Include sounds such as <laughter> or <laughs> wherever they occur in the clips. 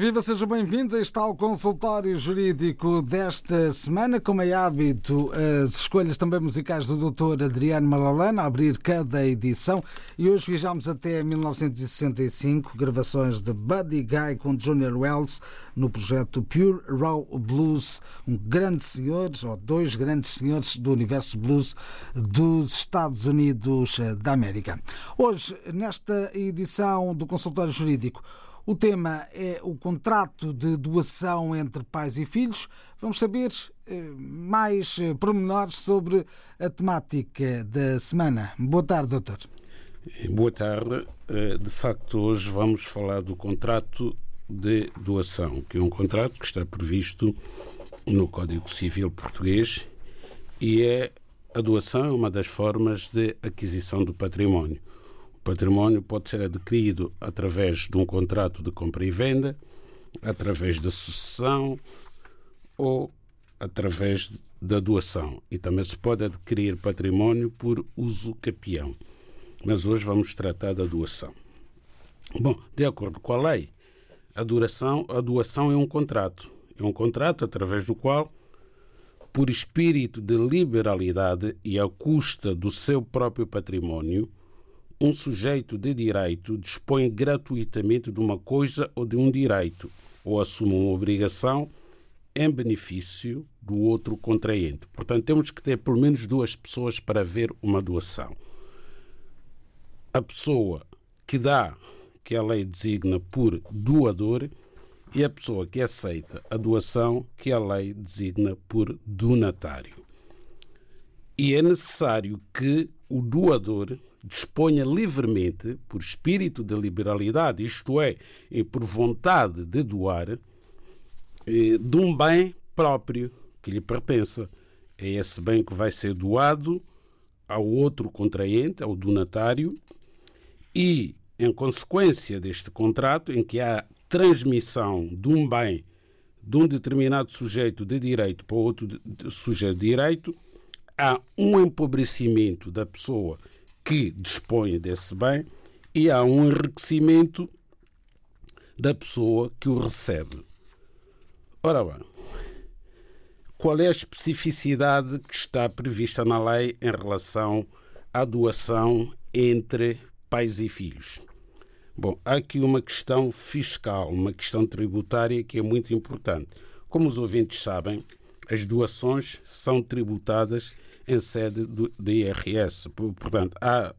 Viva, sejam bem-vindos. Aí está o consultório jurídico desta semana. Como é hábito, as escolhas também musicais do Dr. Adriano Malalana a abrir cada edição. E hoje viajamos até 1965, gravações de Buddy Guy com Junior Wells no projeto Pure Raw Blues, um grande senhor, ou dois grandes senhores do universo blues dos Estados Unidos da América. Hoje, nesta edição do consultório jurídico, o tema é o contrato de doação entre pais e filhos. Vamos saber eh, mais eh, pormenores sobre a temática da semana. Boa tarde, doutor. Boa tarde. Eh, de facto, hoje vamos falar do contrato de doação, que é um contrato que está previsto no Código Civil Português e é a doação é uma das formas de aquisição do património. O património pode ser adquirido através de um contrato de compra e venda, através da sucessão ou através da doação. E também se pode adquirir património por uso capião. Mas hoje vamos tratar da doação. Bom, de acordo com a lei, a, duração, a doação é um contrato. É um contrato através do qual, por espírito de liberalidade e à custa do seu próprio património, um sujeito de direito dispõe gratuitamente de uma coisa ou de um direito, ou assume uma obrigação em benefício do outro contraente. Portanto, temos que ter pelo menos duas pessoas para ver uma doação. A pessoa que dá, que a lei designa por doador, e a pessoa que aceita a doação, que a lei designa por donatário. E é necessário que o doador disponha livremente, por espírito de liberalidade, isto é, e por vontade de doar, eh, de um bem próprio que lhe pertença. É esse bem que vai ser doado ao outro contraente, ao donatário, e, em consequência deste contrato, em que há transmissão de um bem de um determinado sujeito de direito para outro sujeito de direito, há um empobrecimento da pessoa que dispõe desse bem e há um enriquecimento da pessoa que o recebe. Ora bem, qual é a especificidade que está prevista na lei em relação à doação entre pais e filhos? Bom, há aqui uma questão fiscal, uma questão tributária que é muito importante. Como os ouvintes sabem, as doações são tributadas em sede do, de IRS. Portanto, há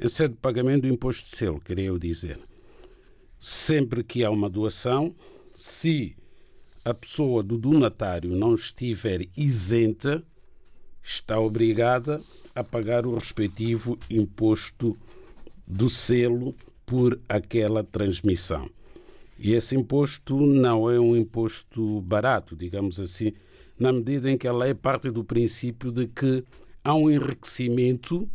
em sede de pagamento do imposto de selo, queria eu dizer. Sempre que há uma doação, se a pessoa do donatário não estiver isenta, está obrigada a pagar o respectivo imposto do selo por aquela transmissão. E esse imposto não é um imposto barato, digamos assim, na medida em que a lei parte do princípio de que há um enriquecimento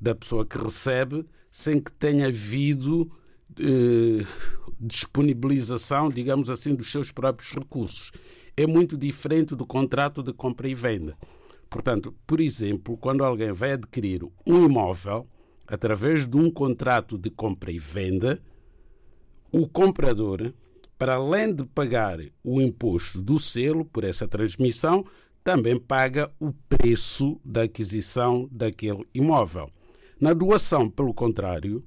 da pessoa que recebe sem que tenha havido eh, disponibilização, digamos assim, dos seus próprios recursos. É muito diferente do contrato de compra e venda. Portanto, por exemplo, quando alguém vai adquirir um imóvel através de um contrato de compra e venda, o comprador, para além de pagar o imposto do selo por essa transmissão, também paga o preço da aquisição daquele imóvel. Na doação, pelo contrário,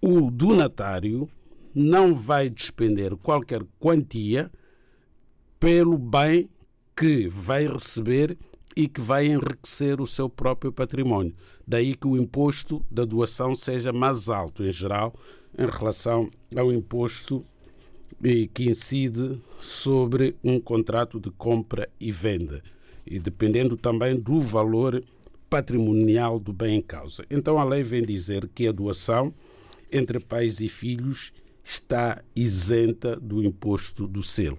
o donatário não vai despender qualquer quantia pelo bem que vai receber e que vai enriquecer o seu próprio património. Daí que o imposto da doação seja mais alto, em geral, em relação ao imposto que incide sobre um contrato de compra e venda, e dependendo também do valor patrimonial do bem em causa. Então a lei vem dizer que a doação entre pais e filhos está isenta do imposto do selo.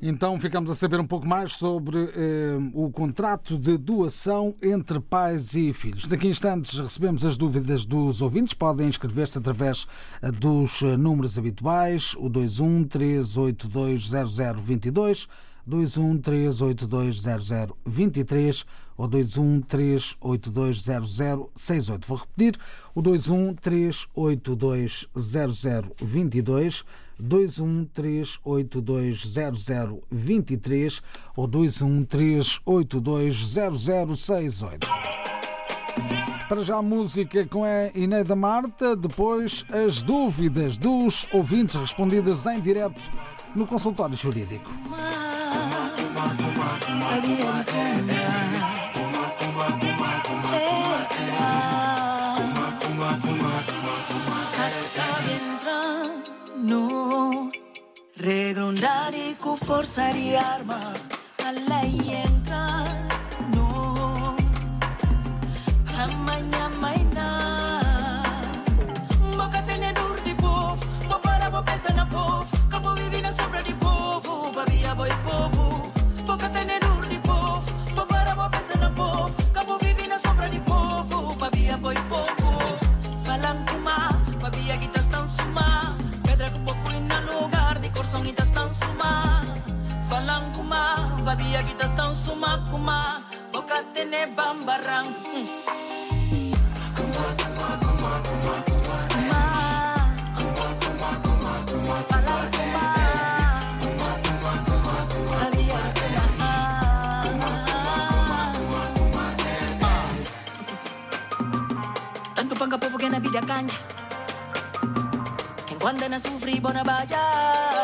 Então ficamos a saber um pouco mais sobre eh, o contrato de doação entre pais e filhos. Daqui a instantes recebemos as dúvidas dos ouvintes. Podem inscrever-se através eh, dos eh, números habituais, o 21 382 0022, 21 382 0023 ou 21 382 0068. Vou repetir, o 21 382 0022 213820023 ou 213820068. Para já a música com a Ineida Marta, depois as dúvidas dos ouvintes respondidas em direto no consultório jurídico. Regrondare cu riarma alla ieri lugar de coração e estão suma. Falam kuma, babia que estão suma kuma. Boca tene bambarang. Hum. Tanto panga povo que na vida canha Quando na sufri bona baya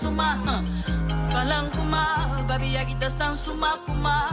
suma falanguma babi yakita stan suma kuma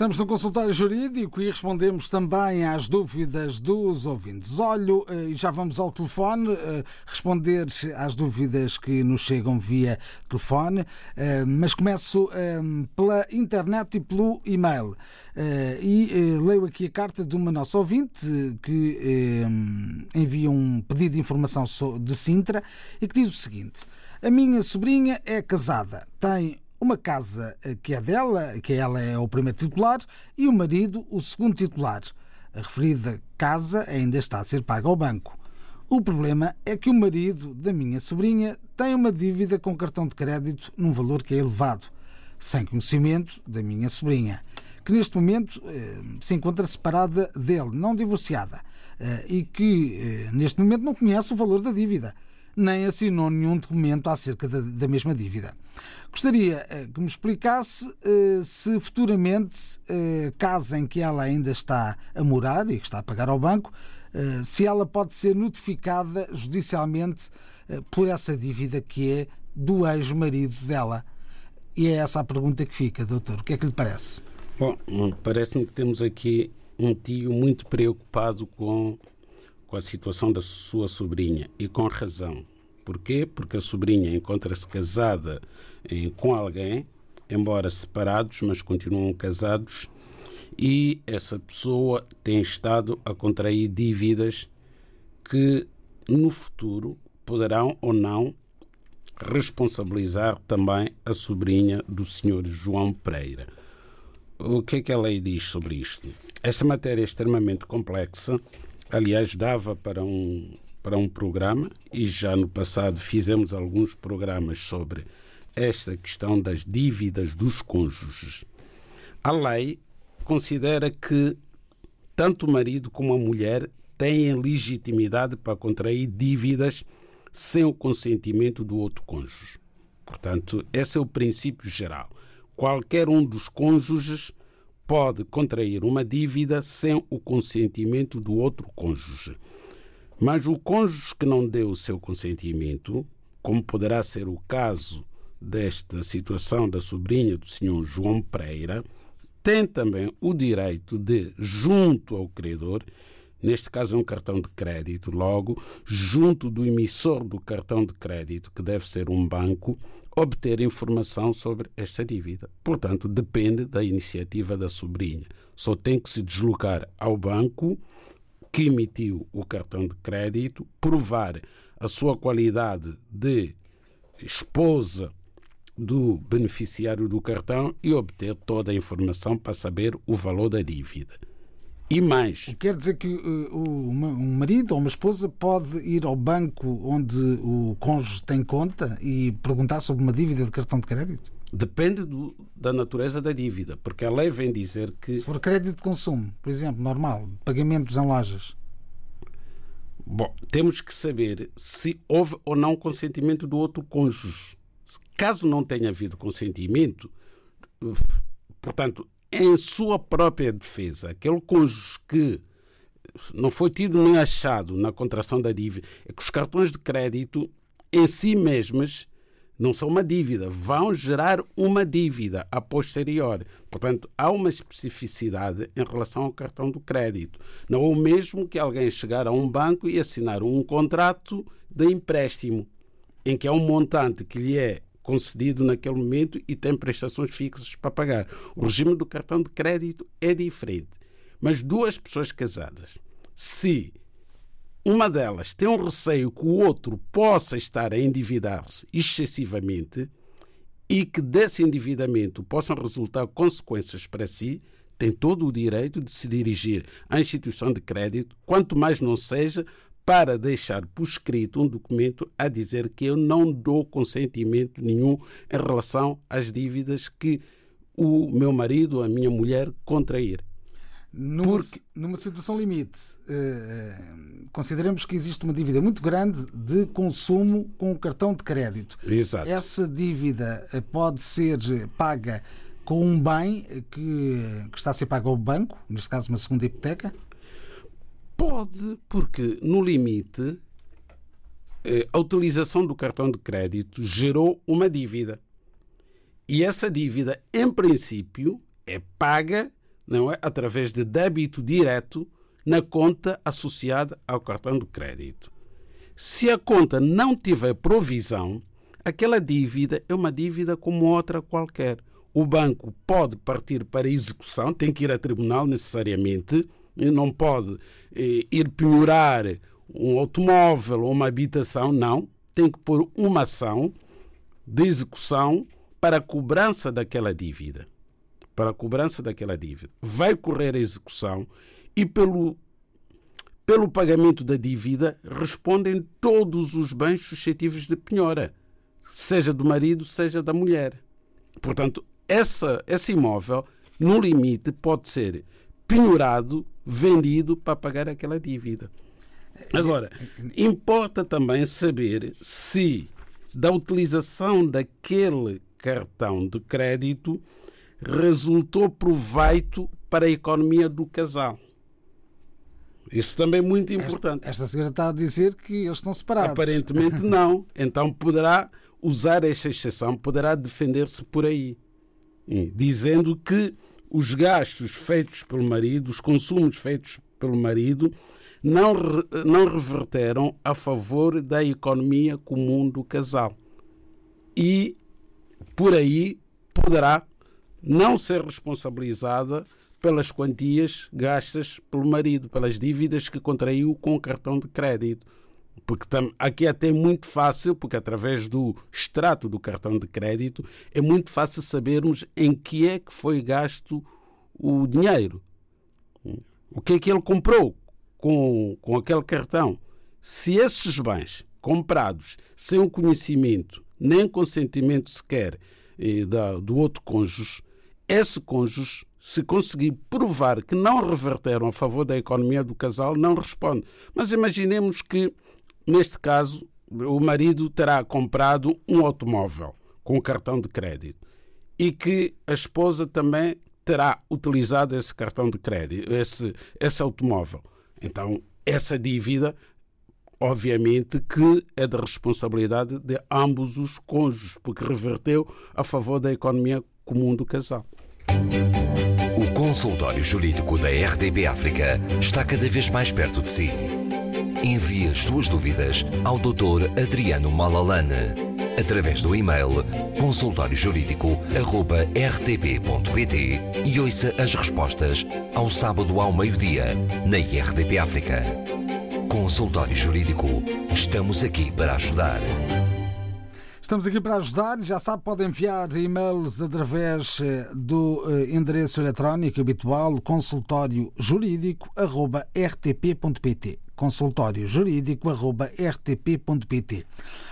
Estamos no consultório jurídico e respondemos também às dúvidas dos ouvintes. Olho eh, e já vamos ao telefone eh, responder às dúvidas que nos chegam via telefone, eh, mas começo pela internet e pelo e-mail. E leio aqui a carta de uma nossa ouvinte que envia um pedido de informação de Sintra e que diz o seguinte: A minha sobrinha é casada, tem uma casa eh, que é dela, que ela é o primeiro titular, e o marido o segundo titular. A referida casa ainda está a ser paga ao banco. O problema é que o marido da minha sobrinha tem uma dívida com cartão de crédito num valor que é elevado, sem conhecimento da minha sobrinha, que neste momento eh, se encontra separada dele, não divorciada, eh, e que neste momento não conhece o valor da dívida nem assinou nenhum documento acerca da, da mesma dívida. Gostaria eh, que me explicasse eh, se futuramente, eh, caso em que ela ainda está a morar e que está a pagar ao banco, se ela pode ser notificada judicialmente por essa dívida que é do ex-marido dela. E é essa a pergunta que fica, doutor. O que é que lhe parece? Bom, parece-me que temos aqui um tio muito preocupado com com a situação da sua sobrinha e com razão. Porquê? Porque a sobrinha encontra-se casada eh, com alguém, embora separados, mas continuam casados, e essa pessoa tem estado a contrair dívidas que no futuro poderão ou não responsabilizar também a sobrinha do senhor João Pereira. O que é que a lei diz sobre isto? Esta matéria é extremamente complexa Aliás, dava para um, para um programa e já no passado fizemos alguns programas sobre esta questão das dívidas dos cônjuges. A lei considera que tanto o marido como a mulher têm legitimidade para contrair dívidas sem o consentimento do outro cônjuge. Portanto, esse é o princípio geral. Qualquer um dos cônjuges pode contrair uma dívida sem o consentimento do outro cônjuge. Mas o cônjuge que não deu o seu consentimento, como poderá ser o caso desta situação da sobrinha do senhor João Pereira, tem também o direito de, junto ao credor, neste caso é um cartão de crédito, logo, junto do emissor do cartão de crédito, que deve ser um banco, obter informação sobre esta dívida. Portanto, depende da iniciativa da sobrinha. Só tem que se deslocar ao banco que emitiu o cartão de crédito, provar a sua qualidade de esposa do beneficiário do cartão e obter toda a informação para saber o valor da dívida. E mais. Quer dizer que uh, um marido ou uma esposa pode ir ao banco onde o cônjuge tem conta e perguntar sobre uma dívida de cartão de crédito? Depende do, da natureza da dívida, porque a lei vem dizer que. Se for crédito de consumo, por exemplo, normal, pagamentos em lojas. Bom, temos que saber se houve ou não consentimento do outro cônjuge. Caso não tenha havido consentimento, portanto, em sua própria defesa, aquele cônjuge que não foi tido nem achado na contração da dívida, é que os cartões de crédito em si mesmos não são uma dívida, vão gerar uma dívida a posteriori. Portanto, há uma especificidade em relação ao cartão do crédito. Não é o mesmo que alguém chegar a um banco e assinar um contrato de empréstimo, em que há um montante que lhe é concedido naquele momento e tem prestações fixas para pagar. O regime do cartão de crédito é diferente. Mas duas pessoas casadas, se uma delas tem um receio que o outro possa estar a endividar-se excessivamente e que desse endividamento possam resultar consequências para si, tem todo o direito de se dirigir à instituição de crédito, quanto mais não seja para deixar por escrito um documento a dizer que eu não dou consentimento nenhum em relação às dívidas que o meu marido, a minha mulher, contrair. Numa, Porque- numa situação limite, eh, consideremos que existe uma dívida muito grande de consumo com o cartão de crédito. Exato. Essa dívida eh, pode ser paga com um bem que, que está a ser pago ao banco, neste caso uma segunda hipoteca? Pode, porque no limite eh, a utilização do cartão de crédito gerou uma dívida. E essa dívida, em princípio, é paga não é, através de débito direto na conta associada ao cartão de crédito. Se a conta não tiver provisão, aquela dívida é uma dívida como outra qualquer. O banco pode partir para execução, tem que ir a tribunal necessariamente, não pode eh, ir penhorar um automóvel ou uma habitação, não. Tem que pôr uma ação de execução para a cobrança daquela dívida. Para a cobrança daquela dívida. Vai correr a execução e pelo pelo pagamento da dívida respondem todos os bens suscetíveis de penhora, seja do marido, seja da mulher. Portanto, essa, esse imóvel, no limite, pode ser penhorado, vendido para pagar aquela dívida. Agora, importa também saber se da utilização daquele cartão de crédito resultou proveito para a economia do casal. Isso também é muito importante. Esta senhora está a dizer que eles estão separados. Aparentemente <laughs> não. Então poderá usar esta exceção, poderá defender-se por aí, dizendo que os gastos feitos pelo marido, os consumos feitos pelo marido, não, não reverteram a favor da economia comum do casal. E por aí poderá não ser responsabilizada pelas quantias gastas pelo marido, pelas dívidas que contraiu com o cartão de crédito. Porque tam- aqui é até muito fácil, porque através do extrato do cartão de crédito é muito fácil sabermos em que é que foi gasto o dinheiro. O que é que ele comprou com, com aquele cartão? Se esses bens comprados sem o conhecimento nem consentimento sequer eh, da, do outro cônjuge, esse cônjuge, se conseguir provar que não reverteram a favor da economia do casal, não responde. Mas imaginemos que, neste caso, o marido terá comprado um automóvel com cartão de crédito e que a esposa também terá utilizado esse cartão de crédito, esse, esse automóvel. Então, essa dívida, obviamente, que é da responsabilidade de ambos os cônjuges, porque reverteu a favor da economia comum do casal. O consultório jurídico da RDB África está cada vez mais perto de si. Envie as suas dúvidas ao Dr. Adriano Malalane através do e-mail consultóriojurídico.rtp.pt e ouça as respostas ao sábado ao meio-dia na RDP África. Consultório Jurídico. Estamos aqui para ajudar. Estamos aqui para ajudar já sabe, pode enviar e-mails através eh, do eh, endereço eletrónico habitual consultório jurídico.rtp.pt consultório jurídico.rtp.pt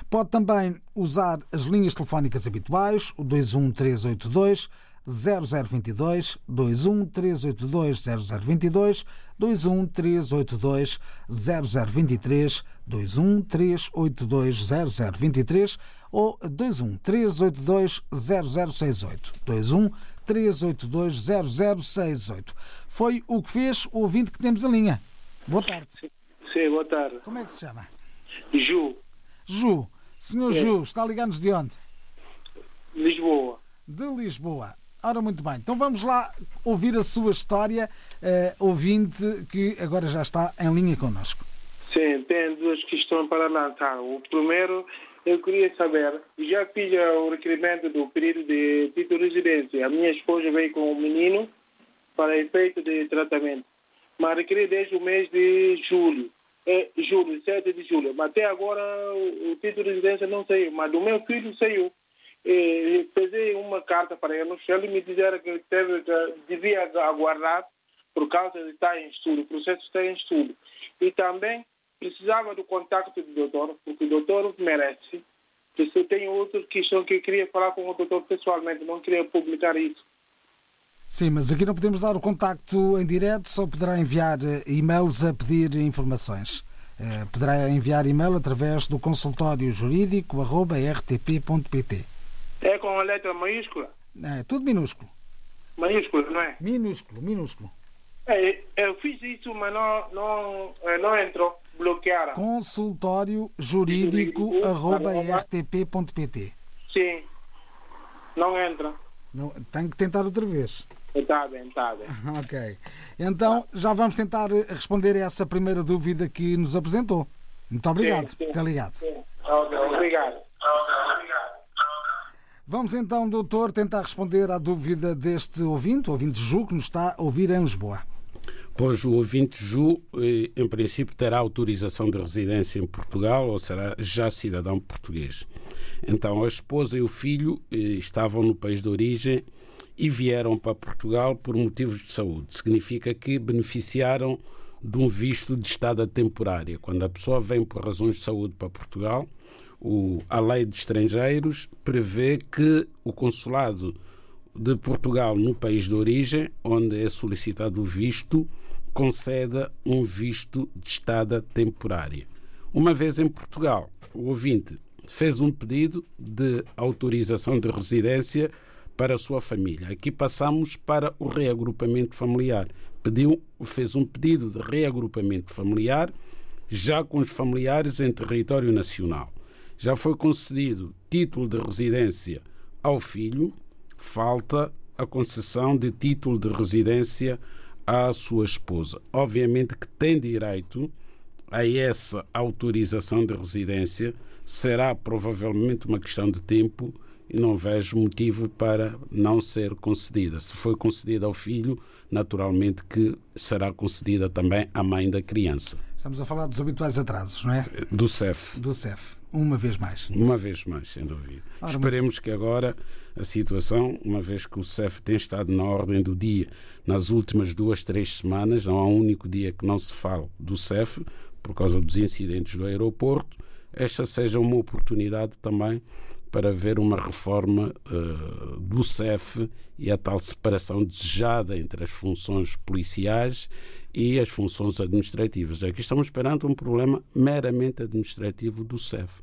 Pode também usar as linhas telefónicas habituais, o 21382 0022 21382 0022 21382 0023 21382 0023 ou 21382 0068 21382 0068 Foi o que fez o ouvinte que temos a linha. Boa tarde. Sim, boa tarde. Como é que se chama? Ju, Ju. Senhor Ju, está a ligar-nos de onde? Lisboa. De Lisboa. Ora, muito bem. Então vamos lá ouvir a sua história, eh, ouvinte que agora já está em linha connosco. Sim, tem duas questões para lançar. O primeiro, eu queria saber, já fiz o requerimento do pedido de título de residência. A minha esposa veio com um menino para efeito de tratamento. Mas requeri desde o mês de julho. É, julho, 7 de julho. Mas até agora o, título de residência não saiu. Mas do meu filho saiu. E, uma carta para ele. Ele me disseram que teve, devia aguardar por causa de estar em estudo. O processo está em estudo. E também precisava do contato do doutor, porque o doutor merece. Porque eu tenho outra questão que eu queria falar com o doutor pessoalmente, não queria publicar isso. Sim, mas aqui não podemos dar o contacto em direto, só poderá enviar eh, e-mails a pedir informações. Eh, Poderá enviar e-mail através do consultório jurídico rtp.pt. É com a letra maiúscula? É tudo minúsculo. Maiúscula, não é? Minúsculo, minúsculo. É, eu fiz isso, mas não, não, eh, não entrou. Bloquearam. Consultório jurídico arroba rtp.pt. Sim. Não entra. Não, tenho que tentar outra vez. Está bem, está bem. <laughs> Ok. Então já vamos tentar eh, responder a essa primeira dúvida que nos apresentou. Muito obrigado Sim, sim. ligado. Sim. Ok, obrigado. Vamos então, doutor, tentar responder à dúvida deste ouvinte, ouvinte Ju, que nos está a ouvir em Lisboa. Pois o ouvinte Ju, eh, em princípio, terá autorização de residência em Portugal ou será já cidadão português. Então, a esposa e o filho eh, estavam no país de origem e vieram para Portugal por motivos de saúde. Significa que beneficiaram de um visto de estada temporária. Quando a pessoa vem por razões de saúde para Portugal, o- a lei de estrangeiros prevê que o consulado de Portugal no país de origem, onde é solicitado o visto, conceda um visto de estada temporária. Uma vez em Portugal, o ouvinte fez um pedido de autorização de residência para a sua família. Aqui passamos para o reagrupamento familiar. Pediu, fez um pedido de reagrupamento familiar, já com os familiares em território nacional. Já foi concedido título de residência ao filho, falta a concessão de título de residência à sua esposa. Obviamente que tem direito a essa autorização de residência, será provavelmente uma questão de tempo e não vejo motivo para não ser concedida. Se foi concedida ao filho, naturalmente que será concedida também à mãe da criança, Estamos a falar dos habituais atrasos, não é? do CEF. Do CEF, uma vez mais. Uma vez mais, sem dúvida. Ora, Esperemos que agora a situação, uma vez que o CEF tem estado na ordem do dia nas últimas duas, três semanas, não há um único dia que não se fale do CEF, por causa dos incidentes do aeroporto, esta seja uma oportunidade também para ver uma reforma eh, do CEF e a tal separação desejada entre as funções policiais e as funções administrativas. Aqui estamos perante um problema meramente administrativo do CEF.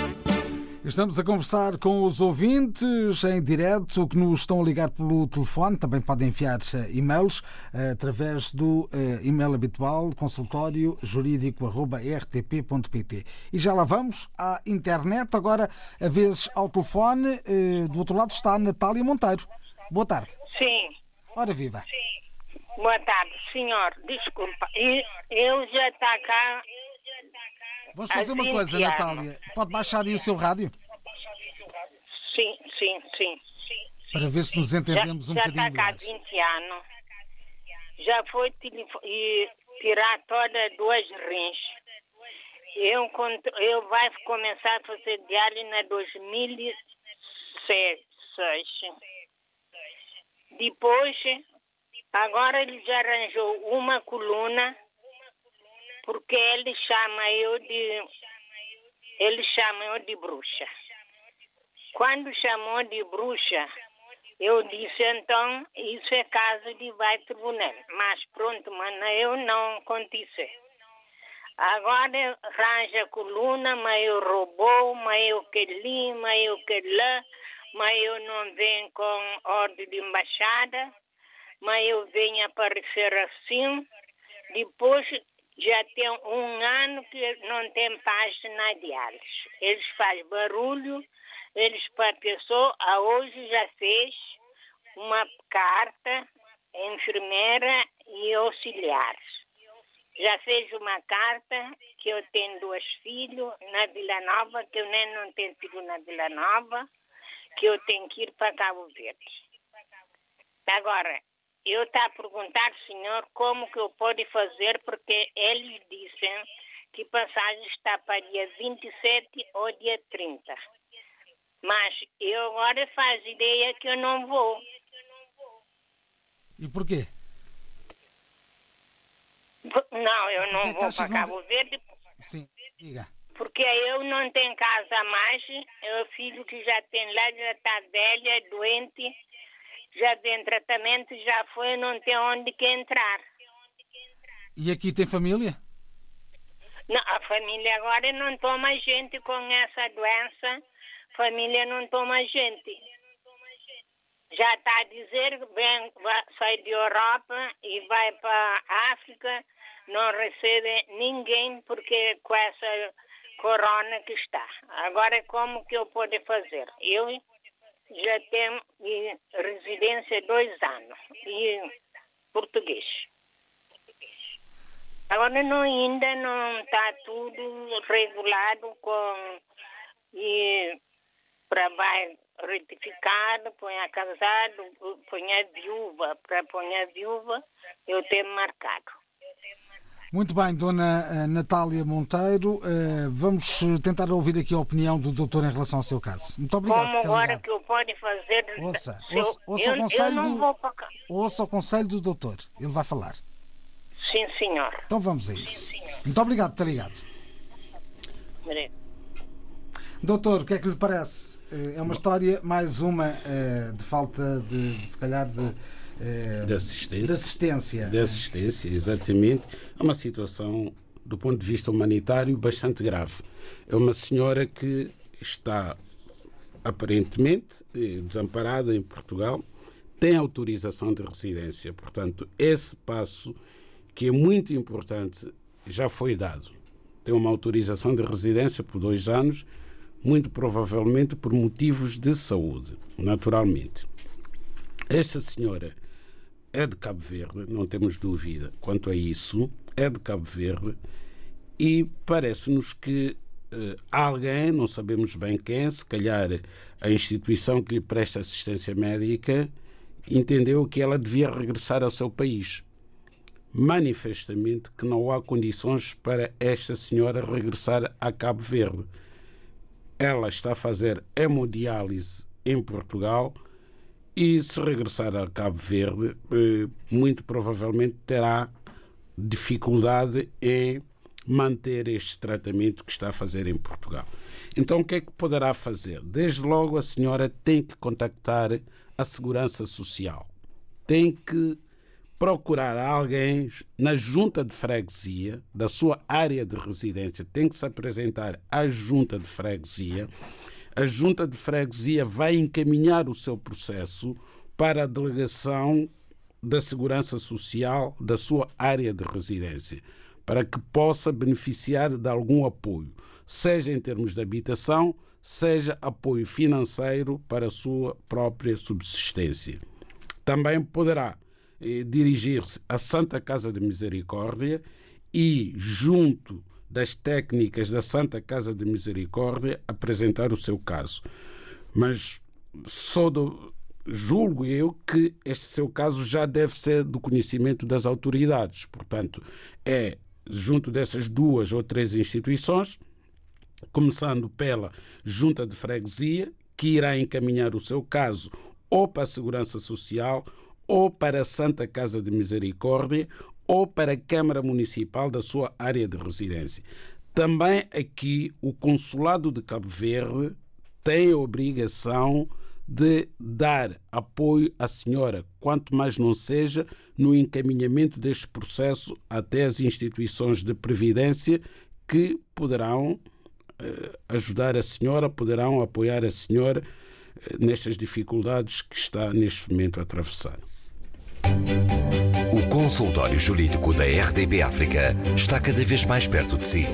Estamos a conversar com os ouvintes em direto que nos estão a ligar pelo telefone. Também podem enviar eh, e-mails eh, através do eh, e-mail habitual consultório jurídico.rtp.pt. E já lá vamos à internet. Agora, a vez ao telefone, do outro lado está a Natália Monteiro. Boa tarde. Sim, Ora viva. boa tarde, senhor. Desculpa, eu já está cá. Vamos fazer uma coisa. Natália. Pode baixar aí o seu rádio Sim, sim, sim. para ver se nos Já, entendemos um já bocadinho está cá há melhor. 20 anos. Já foi tirar todas duas rins. Eu, eu vai começar a fazer diário na 2006. Depois, agora ele já arranjou uma coluna, porque ele chama eu de. Ele chama eu de bruxa. Quando chamou de bruxa, eu disse então, isso é caso de vai tribunal. Mas pronto, mas eu não aconteceu. Agora arranja coluna, mas eu roubou, mas eu que li, mas eu que lá, mas eu não venho com ordem de embaixada, mas eu venho aparecer assim. Depois já tem um ano que não tem página de diálise. Eles fazem barulho, eles para a hoje já fez uma carta, enfermeira e auxiliares. Já fez uma carta que eu tenho dois filhos na Vila Nova, que eu nem não tenho filho na Vila Nova, que eu tenho que ir para Cabo Verde. Agora, eu estou a perguntar, senhor, como que eu posso fazer, porque eles dizem que passagem está para dia 27 ou dia 30. Mas eu agora faz ideia que eu não vou. E porquê? Não, eu não Porque vou para não Cabo Verde Sim, diga. porque eu não tenho casa mais. É o filho que já tem lá, já está velha, é doente, já tem tratamento, já foi, não tem onde que entrar. E aqui tem família? Não, a família agora não toma gente com essa doença. Família não toma gente. Já está a dizer que vem, sai de Europa e vai para a África, não recebe ninguém porque com essa corona que está. Agora como que eu posso fazer? Eu já tenho residência dois anos e português. Agora não, ainda não está tudo regulado com e para vai retificado, põe a casado, põe a viúva, para põe a viúva, eu tenho marcado. Muito bem, Dona eh, Natália Monteiro, eh, vamos eh, tentar ouvir aqui a opinião do doutor em relação ao seu caso. Muito obrigado. Como agora que eu posso fazer? Ouça, ouça, ouça eu, o conselho do- vou para cá. Ouça o conselho do doutor, ele vai falar. Sim, senhor. Então vamos a isso. Muito obrigado ter ligado. Doutor, o que é que lhe parece? Eh, É uma história, mais uma, eh, de falta de, de, se calhar, de, eh, De assistência. de assistência. de assistência, exatamente. É uma situação, do ponto de vista humanitário, bastante grave. É uma senhora que está aparentemente desamparada em Portugal, tem autorização de residência. Portanto, esse passo, que é muito importante, já foi dado. Tem uma autorização de residência por dois anos, muito provavelmente por motivos de saúde, naturalmente. Esta senhora é de Cabo Verde, não temos dúvida quanto a isso, é de Cabo Verde e parece-nos que eh, alguém, não sabemos bem quem, se calhar a instituição que lhe presta assistência médica, entendeu que ela devia regressar ao seu país. Manifestamente que não há condições para esta senhora regressar a Cabo Verde. Ela está a fazer hemodiálise em Portugal e se regressar a Cabo Verde, eh, muito provavelmente terá dificuldade em manter este tratamento que está a fazer em Portugal. Então, o que é que poderá fazer? Desde logo, a senhora tem que contactar a Segurança Social. Tem que procurar alguém na junta de freguesia da sua área de residência. Tem que se apresentar à junta de freguesia. A junta de freguesia vai encaminhar o seu processo para a delegação da Segurança Social da sua área de residência, para que possa beneficiar de algum apoio, seja em termos de habitação, seja apoio financeiro para a sua própria subsistência. Também poderá eh, dirigir-se à Santa Casa de Misericórdia e, junto das técnicas da Santa Casa de Misericórdia, apresentar o seu caso. Mas só do, julgo eu que este seu caso já deve ser do conhecimento das autoridades. Portanto, é junto dessas duas ou três instituições, começando pela Junta de Freguesia, que irá encaminhar o seu caso ou para a Segurança Social, ou para a Santa Casa de Misericórdia, ou para a Câmara Municipal da sua área de residência. Também aqui o Consulado de Cabo Verde tem a obrigação de dar apoio à senhora, quanto mais não seja no encaminhamento deste processo até as instituições de previdência que poderão eh, ajudar a senhora, poderão apoiar a senhora eh, nestas dificuldades que está neste momento a atravessar. O consultório jurídico da RDB África está cada vez mais perto de si.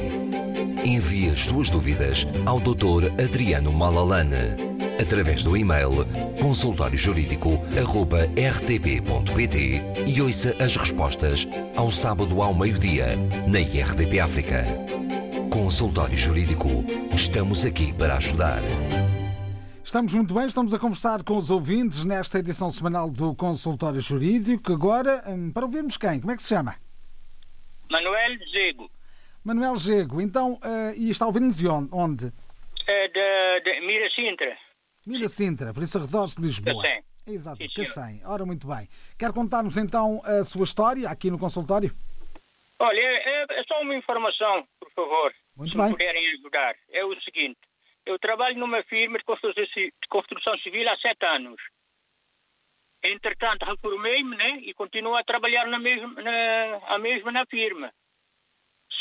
Envie as suas dúvidas ao Dr. Adriano Malalane através do e-mail consultóriojurídico.rtp.pt e ouça as respostas ao sábado ao meio-dia na RDP África. Consultório Jurídico. Estamos aqui para ajudar. Estamos muito bem, estamos a conversar com os ouvintes nesta edição semanal do Consultório Jurídico. Agora, hum, para ouvirmos quem? Como é que se chama? Manuel Zego, Manuel Gego. Então, eh, e está a ouvir-nos de onde? é de, de Mira Sintra. Mira Sintra, por isso arredores de Lisboa. Cacém. Exato, Sim. Cacém. Ora, muito bem. Quer contar-nos então a sua história aqui no consultório? Olha, é, é- só uma informação, por favor. Muito se bem. puderem ajudar. É o seguinte: eu trabalho numa firma de construção, civil há sete anos. Entretanto, reformei-me né, e continuo a trabalhar na mesma, na, a mesma na firma.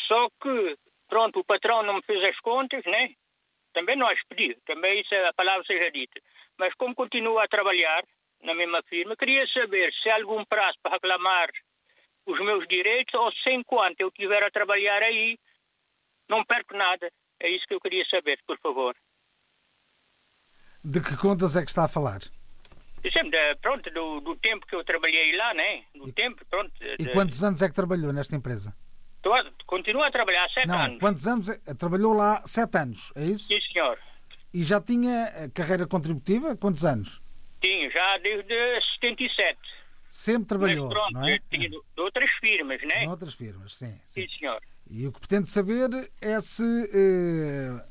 Só que, pronto, o patrão não me fez as contas, né? Também não as pedi, também isso é a palavra seja dita. Mas como continuo a trabalhar na mesma firma, queria saber se há algum prazo para reclamar os meus direitos ou se enquanto eu estiver a trabalhar aí não perco nada. É isso que eu queria saber, por favor. De que contas é que está a falar? Sempre, da- pronto, do, do tempo que eu trabalhei lá, né? Do tempo, pronto. E de- quantos anos é que trabalhou nesta empresa? Continuo a trabalhar há sete Não, anos. quantos anos? é- Trabalhou lá sete anos, é isso? Sim, senhor. E já tinha eh, carreira contributiva? Quantos anos? Tinha, já desde 77. Sempre trabalhou, Mas pronto, não é? tinha de, de outras firmas, né? Em outras firmas, sim, sim. Sim, senhor. E o que pretende saber é se eh,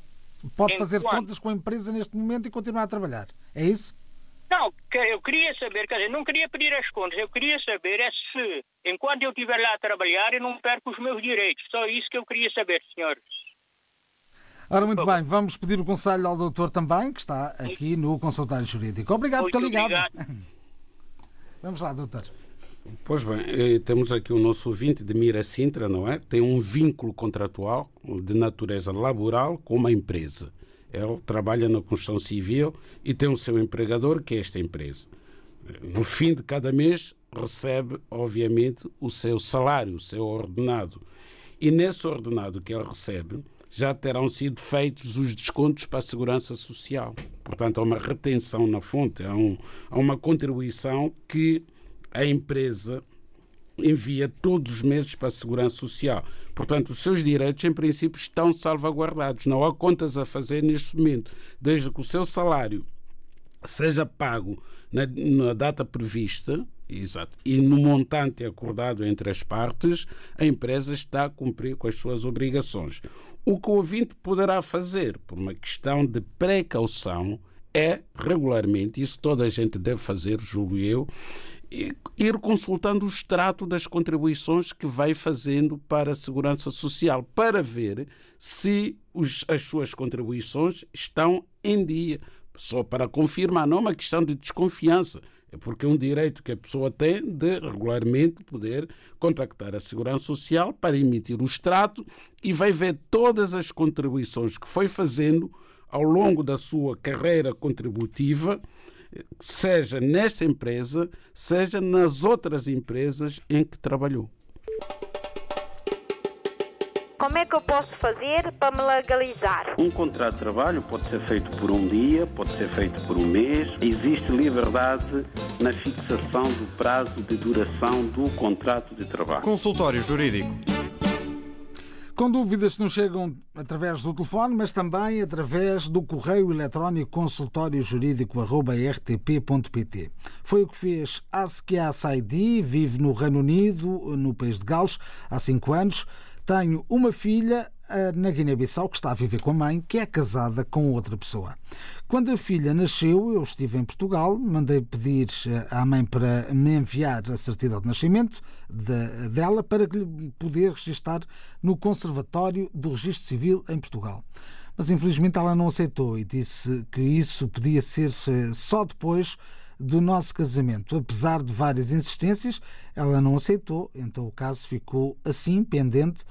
pode Em fazer contas com a empresa neste momento e continuar a trabalhar. É isso? Não, eu queria saber, quer dizer, não queria pedir as contas, eu queria saber é se, enquanto eu estiver lá a trabalhar, eu não perco os meus direitos. Só isso que eu queria saber, senhor. Ora, muito bem, vamos pedir o conselho ao doutor também, que está aqui no consultório jurídico. Obrigado por ter ligado. obrigado. <laughs> Vamos lá, doutor. Pois bem, temos aqui o nosso ouvinte de Mira Sintra, não é? Tem um vínculo contratual de natureza laboral com uma empresa. Ele trabalha na construção civil e tem o seu empregador, que é esta empresa. No fim de cada mês, recebe, obviamente, o seu salário, o seu ordenado. E nesse ordenado que ele recebe, já terão sido feitos os descontos para a segurança social. Portanto, há uma retenção na fonte, há, um- há uma contribuição que a empresa envia todos os meses para a Segurança Social. Portanto, os seus direitos, em princípio, estão salvaguardados. Não há contas a fazer neste momento. Desde que o seu salário seja pago na, na data prevista exato, e no montante acordado entre as partes, a empresa está a cumprir com as suas obrigações. O que o ouvinte poderá fazer, por uma questão de precaução, é regularmente, isso toda a gente deve fazer, julgo eu, ir consultando o extrato das contribuições que vai fazendo para a Segurança Social, para ver se os- as suas contribuições estão em dia. Só para confirmar, não é uma questão de desconfiança. É porque é um direito que a pessoa tem de regularmente poder contactar a Segurança Social para emitir o extrato e vai ver todas as contribuições que foi fazendo ao longo da sua carreira contributiva seja nesta empresa, seja nas outras empresas em que trabalhou. Como é que eu posso fazer para me legalizar? Um contrato de trabalho pode ser feito por um dia, pode ser feito por um mês. Existe liberdade na fixação do prazo de duração do contrato de trabalho. Consultório Jurídico. Com dúvidas que nos chegam através do telefone, mas também através do correio eletrónico consultóriojurídico.rtp.pt. Foi o que fez Askia Saidi, vive no Reino Unido, no país de Gales, há cinco anos. Tenho uma filha na Guiné-Bissau que está a viver com a mãe, que é casada com outra pessoa. Quando a filha nasceu, eu estive em Portugal, mandei pedir eh, à mãe para me enviar a certidão de nascimento de- dela para que lhe poder registar no Conservatório do Registro Civil em Portugal. Mas infelizmente ela não aceitou e disse que isso podia ser só depois do nosso casamento. Apesar de várias insistências, ela não aceitou, então o caso ficou assim, pendente,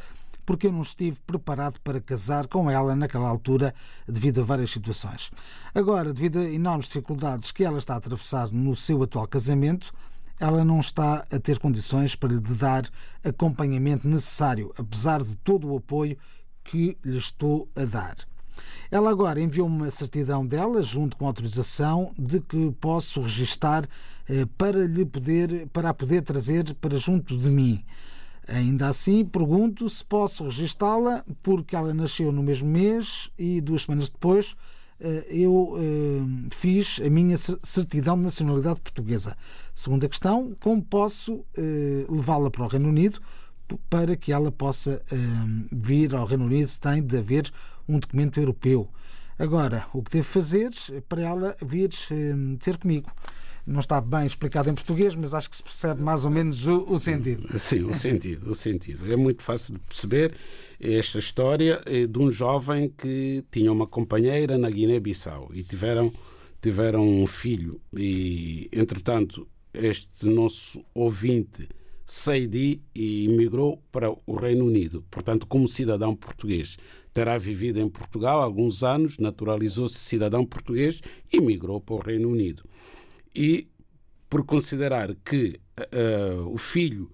porque eu não estive preparado para casar com ela naquela altura, devido a várias situações. Agora, devido a enormes dificuldades que ela está a atravessar no seu atual casamento, ela não está a ter condições para lhe dar acompanhamento necessário, apesar de todo o apoio que lhe estou a dar. Ela agora enviou-me uma certidão dela, junto com autorização, de que posso registar eh, para lhe poder, para a poder trazer para junto de mim. Ainda assim, pergunto se posso registá-la, porque ela nasceu no mesmo mês e duas semanas depois eh, eu eh, fiz a minha cer- certidão de nacionalidade portuguesa. Segunda questão, como posso eh, levá-la para o Reino Unido para que ela possa vir ao Reino Unido? Tem de haver um documento europeu. Agora, o que devo fazer para ela vir ter comigo? Não está bem explicado em português, mas acho que se percebe mais ou menos o, o sentido. Sim, o sentido, o sentido. É muito fácil de perceber esta história eh, de um jovem que tinha uma companheira na Guiné-Bissau e tiveram, tiveram um filho. E, entretanto, este nosso ouvinte e emigrou para o Reino Unido. Portanto, como cidadão português, terá vivido em Portugal alguns anos, naturalizou-se cidadão português e migrou para o Reino Unido. E por considerar que uh, o filho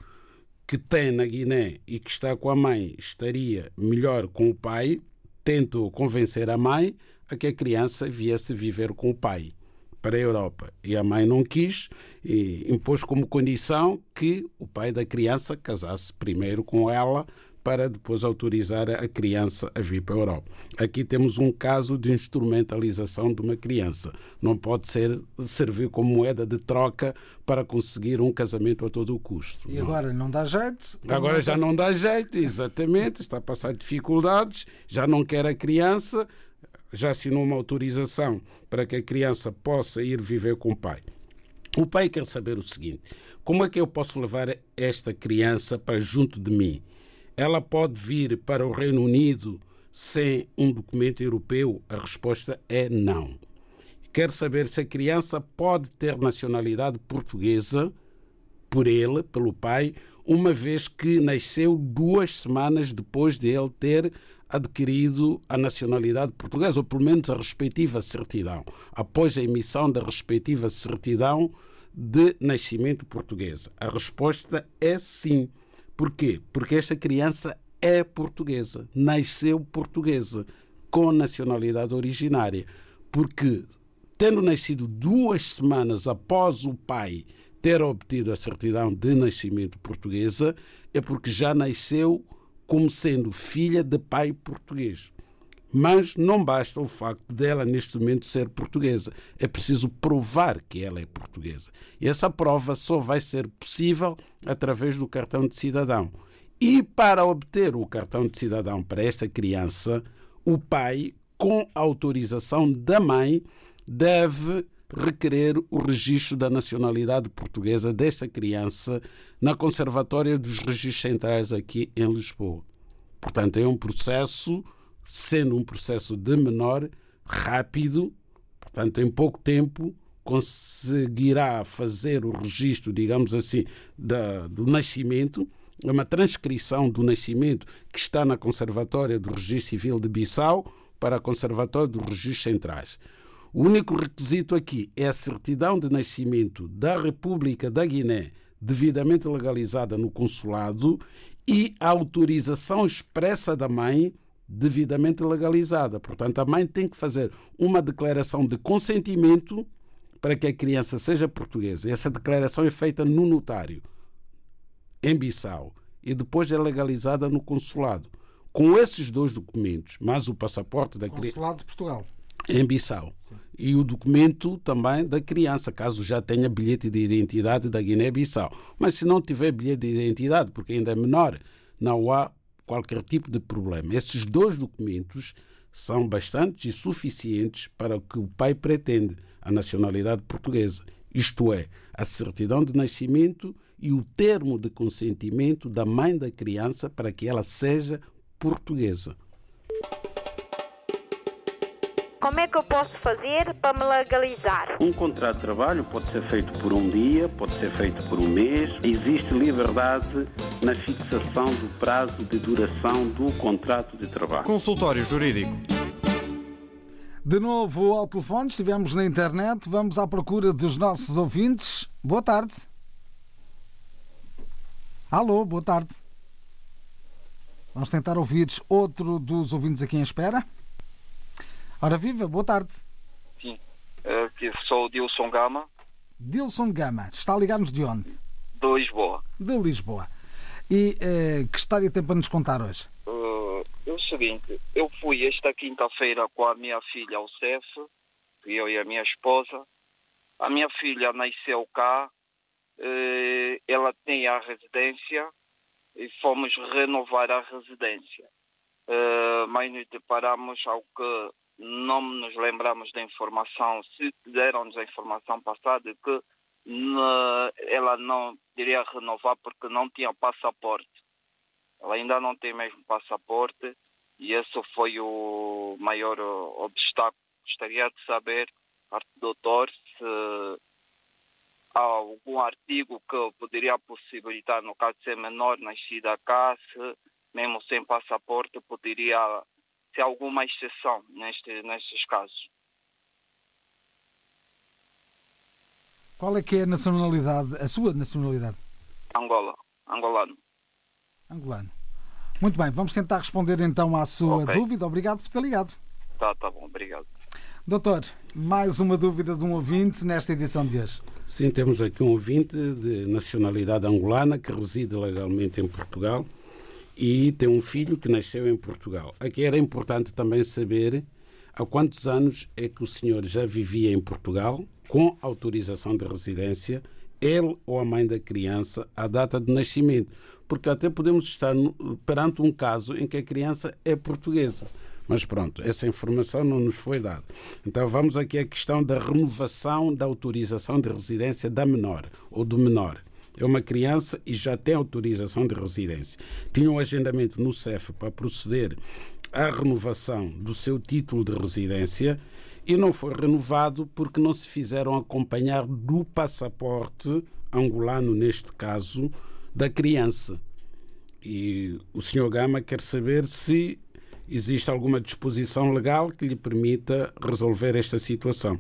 que tem na Guiné e que está com a mãe estaria melhor com o pai, tentou convencer a mãe a que a criança viesse viver com o pai para a Europa. E a mãe não quis e impôs como condição que o pai da criança casasse primeiro com ela para depois autorizar a criança a vir para a Europa. Aqui temos um caso de instrumentalização de uma criança. Não pode ser servir como moeda de troca para conseguir um casamento a todo o custo. E agora não dá jeito? Agora já não dá jeito, exatamente. Está a passar dificuldades, já não quer a criança, já assinou uma autorização para que a criança possa ir viver com o pai. O pai quer saber o seguinte: como é que eu posso levar esta criança para junto de mim? Ela pode vir para o Reino Unido sem um documento europeu? A resposta é não. Quer saber se a criança pode ter nacionalidade portuguesa por ele, pelo pai, uma vez que nasceu duas semanas depois de ele ter adquirido a nacionalidade portuguesa, ou pelo menos a respectiva certidão, após a emissão da respectiva certidão de nascimento portuguesa. A resposta é sim. Porquê? Porque esta criança é portuguesa, nasceu portuguesa, com nacionalidade originária. Porque, tendo nascido duas semanas após o pai ter obtido a certidão de nascimento portuguesa, é porque já nasceu como sendo filha de pai português. Mas não basta o facto dela, neste momento, ser portuguesa. É preciso provar que ela é portuguesa. E essa prova só vai ser possível através do cartão de cidadão. E para obter o cartão de cidadão para esta criança, o pai, com autorização da mãe, deve requerer o registro da nacionalidade portuguesa desta criança na Conservatória dos Registros Centrais aqui em Lisboa. Portanto, é um processo, sendo um processo de menor, rápido, portanto, em pouco tempo conseguirá fazer o registro, digamos assim, da, do nascimento, é uma transcrição do nascimento que está na Conservatória do Registro Civil de Bissau para a Conservatória dos Registros Centrais. O único requisito aqui é a certidão de nascimento da República da Guiné, devidamente legalizada no consulado, e a autorização expressa da mãe, devidamente legalizada. Portanto, a mãe tem que fazer uma declaração de consentimento para que a criança seja portuguesa. Essa declaração é feita no notário, em Bissau, e depois é legalizada no consulado. Com esses dois documentos, mais o passaporte da criança. Consulado de Portugal em Bissau. Sim. E o documento também da criança, caso já tenha bilhete de identidade da Guiné-Bissau. Mas se não tiver bilhete de identidade, porque ainda é menor, não há qualquer tipo de problema. Esses dois documentos são bastantes e suficientes para o que o pai pretende, a nacionalidade portuguesa. Isto é, a certidão de nascimento e o termo de consentimento da mãe da criança para que ela seja portuguesa. Como é que eu posso fazer para me legalizar? Um contrato de trabalho pode ser feito por um dia, pode ser feito por um mês. Existe liberdade na fixação do prazo de duração do contrato de trabalho. Consultório Jurídico. De novo ao telefone, estivemos na internet, vamos à procura dos nossos ouvintes. Boa tarde. Alô, boa tarde. Vamos tentar ouvir outro dos ouvintes aqui em espera. Ora viva, boa tarde. Sim, uh, sou o Dilson Gama. Dilson Gama, está a ligar-nos de onde? De Lisboa. De Lisboa. E uh, que história tem para nos contar hoje? Uh, é o seguinte, eu fui esta quinta-feira com a minha filha ao CEF, eu e a minha esposa. A minha filha nasceu cá, uh, ela tem a residência e fomos renovar a residência. Uh, mas nos deparamos ao que não nos lembramos da informação, se deram-nos a informação passada que ela não iria renovar porque não tinha passaporte. Ela ainda não tem mesmo passaporte e esse foi o maior uh, obstáculo. Gostaria de saber, doutor, se há algum artigo que poderia possibilitar, no caso de ser menor, nascida cá, se mesmo sem passaporte poderia ser alguma exceção neste, nestes casos. Qual é que é a nacionalidade, a sua nacionalidade? Angola, angolano. Angolano. Muito bem, vamos tentar responder então à sua Ok. dúvida. Obrigado por ter ligado. Tá, tá bom, obrigado. Doutor, mais uma dúvida de um ouvinte nesta edição de hoje. Sim, temos aqui um ouvinte de nacionalidade angolana que reside legalmente em Portugal e tem um filho que nasceu em Portugal. Aqui era importante também saber há quantos anos é que o senhor já vivia em Portugal com autorização de residência, ele ou a mãe da criança, à data de nascimento. Porque até podemos estar perante um caso em que a criança é portuguesa. Mas pronto, essa informação não nos foi dada. Então vamos aqui à questão da renovação da autorização de residência da menor ou do menor. É uma criança e já tem autorização de residência. Tinha um agendamento no CEF para proceder à renovação do seu título de residência e não foi renovado porque não se fizeram acompanhar do passaporte angolano, neste caso, da criança. E o Sr. Gama quer saber se existe alguma disposição legal que lhe permita resolver esta situação.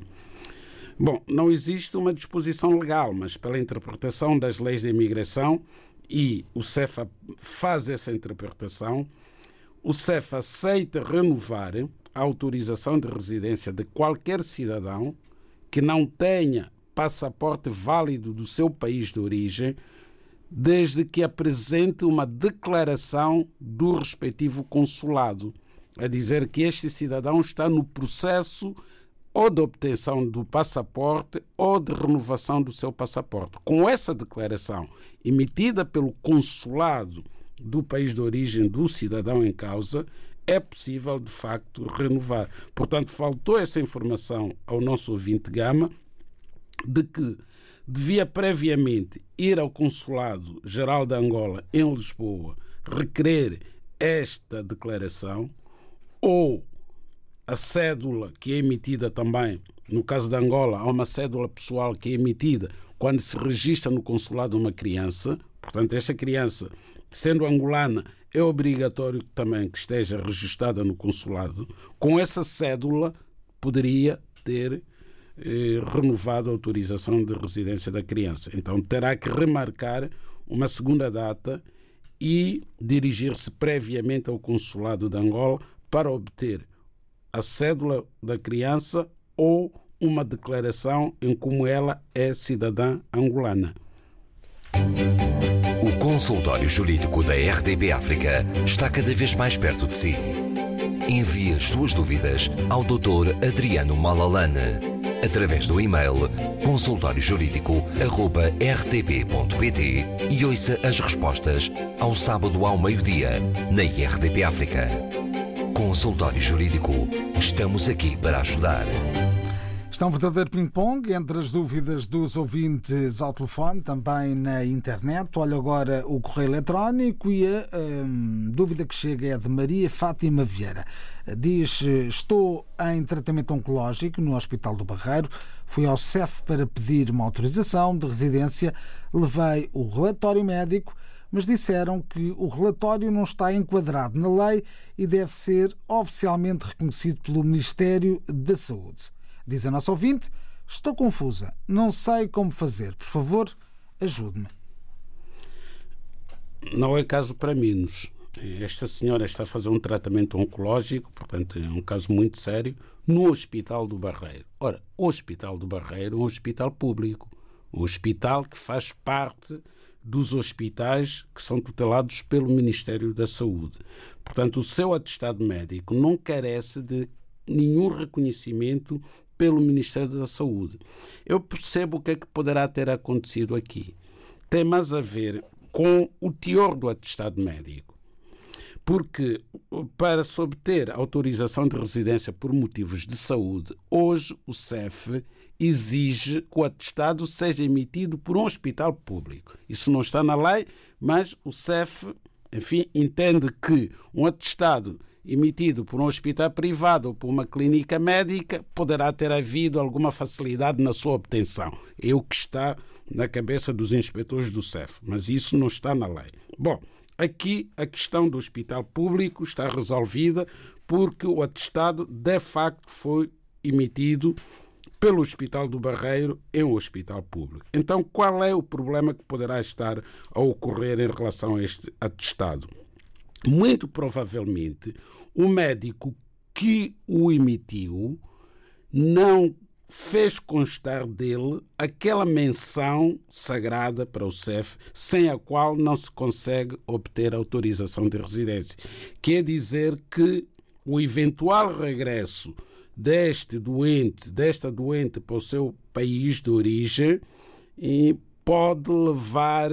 Bom, não existe uma disposição legal, mas pela interpretação das leis de imigração, e o CEFA faz essa interpretação, o CEF aceita renovar a autorização de residência de qualquer cidadão que não tenha passaporte válido do seu país de origem, desde que apresente uma declaração do respectivo consulado, a dizer que este cidadão está no processo ou de obtenção do passaporte ou de renovação do seu passaporte. Com essa declaração emitida pelo consulado do país de origem do cidadão em causa, é possível de facto renovar. Portanto, faltou essa informação ao nosso ouvinte Gama de que devia previamente ir ao Consulado Geral de Angola em Lisboa requerer esta declaração ou a cédula que é emitida também, no caso de Angola, há uma cédula pessoal que é emitida quando se registra no consulado uma criança, portanto, esta criança, sendo angolana, é obrigatório também que esteja registrada no consulado. Com essa cédula, poderia ter eh, renovado a autorização de residência da criança. Então, terá que remarcar uma segunda data e dirigir-se previamente ao consulado de Angola para obter a cédula da criança ou uma declaração em como ela é cidadã angolana. O consultório jurídico da RDB África está cada vez mais perto de si. Envie as suas dúvidas ao Dr. Adriano Malalane através do e-mail consultóriojurídico.rtp.pt e ouça as respostas ao sábado ao meio-dia na RDP África. Consultório Jurídico. Estamos aqui para ajudar. Está um verdadeiro ping-pong entre as dúvidas dos ouvintes ao telefone, também na internet. Olha agora o correio eletrónico e a hum, dúvida que chega é de Maria Fátima Vieira. Diz: Estou em tratamento oncológico no Hospital do Barreiro. Fui ao CEF para pedir uma autorização de residência. Levei o relatório médico mas disseram que o relatório não está enquadrado na lei e deve ser oficialmente reconhecido pelo Ministério da Saúde. Diz a nossa ouvinte: Estou confusa, não sei como fazer. Por favor, ajude-me. Não é caso para menos. Esta senhora está a fazer um tratamento oncológico, portanto, é um caso muito sério, no Hospital do Barreiro. Ora, o Hospital do Barreiro é um hospital público, um hospital que faz parte dos hospitais que são tutelados pelo Ministério da Saúde. Portanto, o seu atestado médico não carece de nenhum reconhecimento pelo Ministério da Saúde. Eu percebo o que é que poderá ter acontecido aqui. Tem mais a ver com o teor do atestado médico. Porque para se obter autorização de residência por motivos de saúde, hoje o CEF exige que o atestado seja emitido por um hospital público. Isso não está na lei, mas o CEF, enfim, entende que um atestado emitido por um hospital privado ou por uma clínica médica poderá ter havido alguma facilidade na sua obtenção. É o que está na cabeça dos inspetores do CEF, mas isso não está na lei. Bom, aqui a questão do hospital público está resolvida porque o atestado de facto foi emitido pelo Hospital do Barreiro em um hospital público. Então, qual é o problema que poderá estar a ocorrer em relação a este atestado? Muito provavelmente, o médico que o emitiu não fez constar dele aquela menção sagrada para o CEF, sem a qual não se consegue obter autorização de residência. Quer dizer que o eventual regresso deste doente, desta doente para o seu país de origem, pode levar,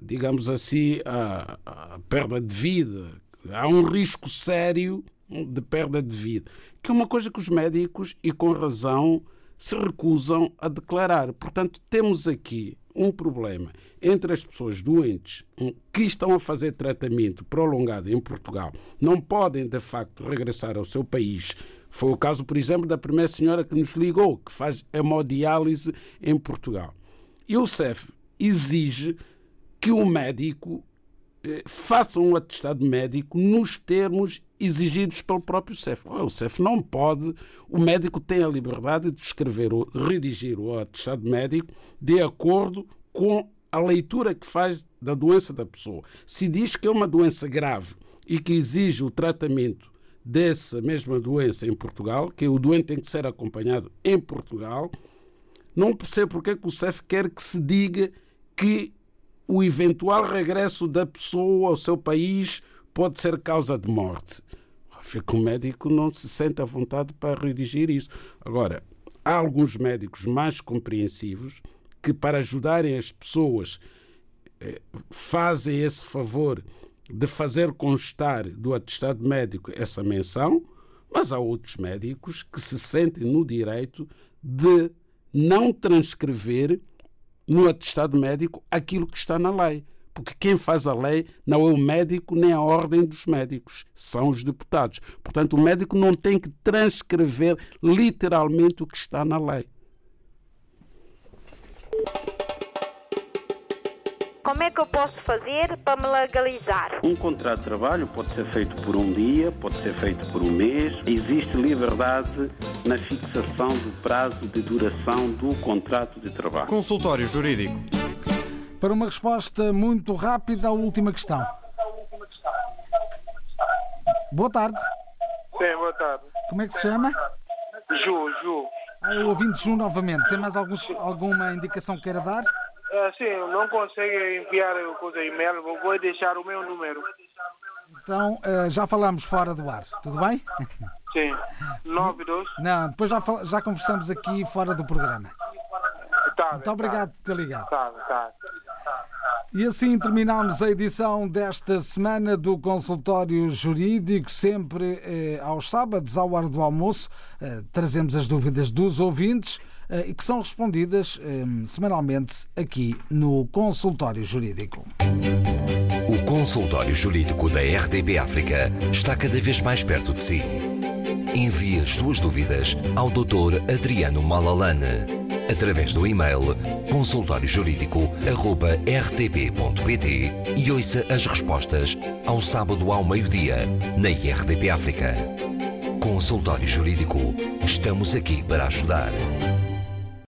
digamos assim, a, a perda de vida. Há um risco sério de perda de vida, que é uma coisa que os médicos, e com razão, se recusam a declarar. Portanto, temos aqui um problema entre as pessoas doentes que estão a fazer tratamento prolongado em Portugal, não podem de facto regressar ao seu país foi o caso, por exemplo, da primeira senhora que nos ligou, que faz hemodiálise em Portugal. E o CEF exige que o médico eh, faça um atestado médico nos termos exigidos pelo próprio CEF. O CEF não pode, o médico tem a liberdade de escrever ou redigir o atestado médico de acordo com a leitura que faz da doença da pessoa. Se diz que é uma doença grave e que exige o tratamento dessa mesma doença em Portugal, que o doente tem que ser acompanhado em Portugal, não percebo porque é que o CEF quer que se diga que o eventual regresso da pessoa ao seu país pode ser causa de morte. Fica o médico não se sente à vontade para redigir isso. Agora, há alguns médicos mais compreensivos que, para ajudarem as pessoas, eh, fazem esse favor de fazer constar do atestado médico essa menção, mas há outros médicos que se sentem no direito de não transcrever no atestado médico aquilo que está na lei. Porque quem faz a lei não é o médico nem a ordem dos médicos, são os deputados. Portanto, o médico não tem que transcrever literalmente o que está na lei. Como é que eu posso fazer para me legalizar? Um contrato de trabalho pode ser feito por um dia, pode ser feito por um mês. Existe liberdade na fixação do prazo de duração do contrato de trabalho. Consultório Jurídico. Para uma resposta muito rápida à última questão. Boa tarde. Sim, boa tarde. Como é que se chama? Ju, Ju. Ah, eu ouvinte Ju novamente. Tem mais alguns, alguma indicação que queira dar? Ah, sim, não consegue enviar coisa e-mail, vou deixar o meu número. Então, eh, já falamos fora do ar, tudo bem? <laughs> Sim, 92. Não, depois já, já conversamos aqui fora do programa. Tá, Muito obrigado por ter ligado. Tá, tá. E assim terminamos a edição desta semana do Consultório Jurídico, sempre eh, aos sábados, à hora do almoço. Eh, trazemos as dúvidas dos ouvintes eh, e que são respondidas eh, semanalmente aqui no Consultório Jurídico. O consultório jurídico da RDB África está cada vez mais perto de si. Envie as suas dúvidas ao Dr. Adriano Malalane através do e-mail consultóriojurídico.rtp.pt e ouça as respostas ao sábado ao meio-dia na RDP África. Consultório Jurídico. Estamos aqui para ajudar.